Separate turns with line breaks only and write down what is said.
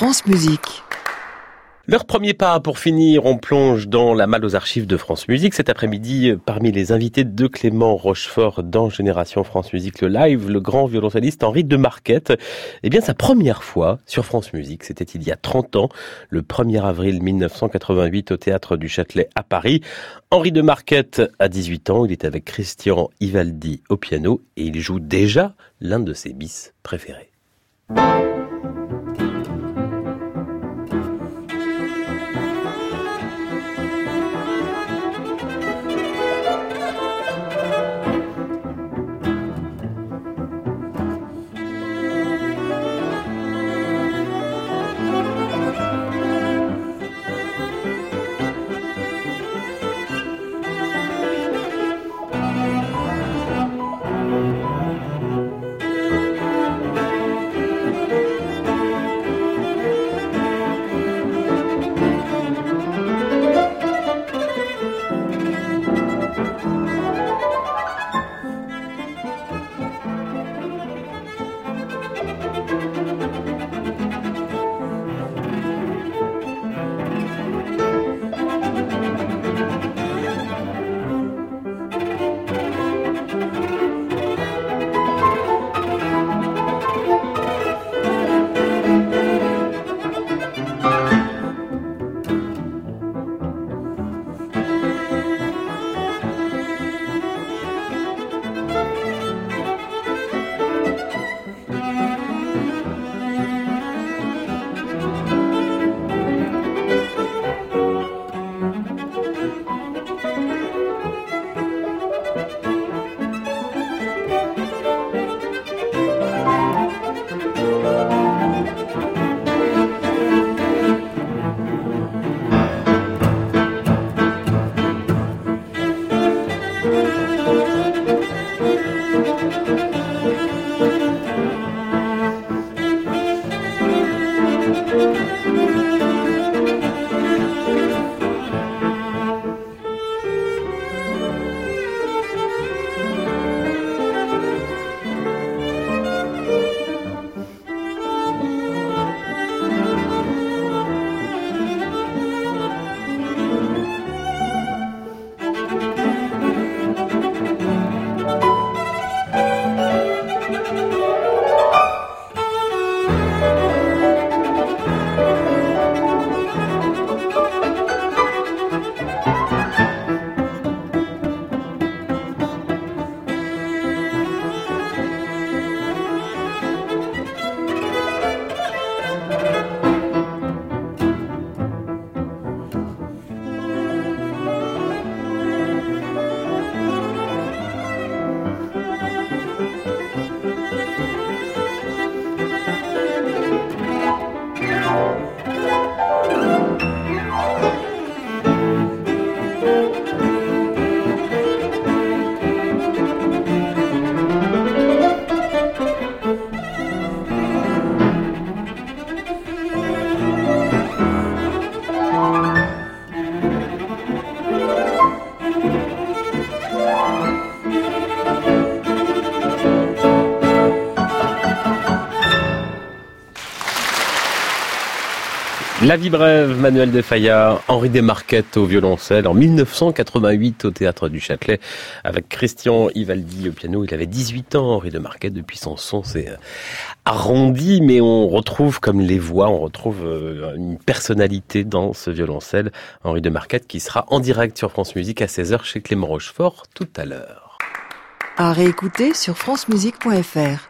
France Musique.
Leur premier pas pour finir, on plonge dans la malle aux archives de France Musique. Cet après-midi, parmi les invités de Clément Rochefort dans Génération France Musique le live, le grand violoncelliste Henri de Marquette. Eh bien, sa première fois sur France Musique, c'était il y a 30 ans, le 1er avril 1988 au théâtre du Châtelet à Paris. Henri de Marquette a 18 ans, il est avec Christian Ivaldi au piano et il joue déjà l'un de ses bis préférés. La vie brève, Manuel de Fayard, Henri Desmarquettes au violoncelle en 1988 au Théâtre du Châtelet avec Christian Ivaldi au piano. Il avait 18 ans, Henri Desmarquettes, depuis son son c'est euh, arrondi, mais on retrouve comme les voix, on retrouve euh, une personnalité dans ce violoncelle. Henri Desmarquettes qui sera en direct sur France Musique à 16h chez Clément Rochefort tout à l'heure.
À réécouter sur francemusique.fr.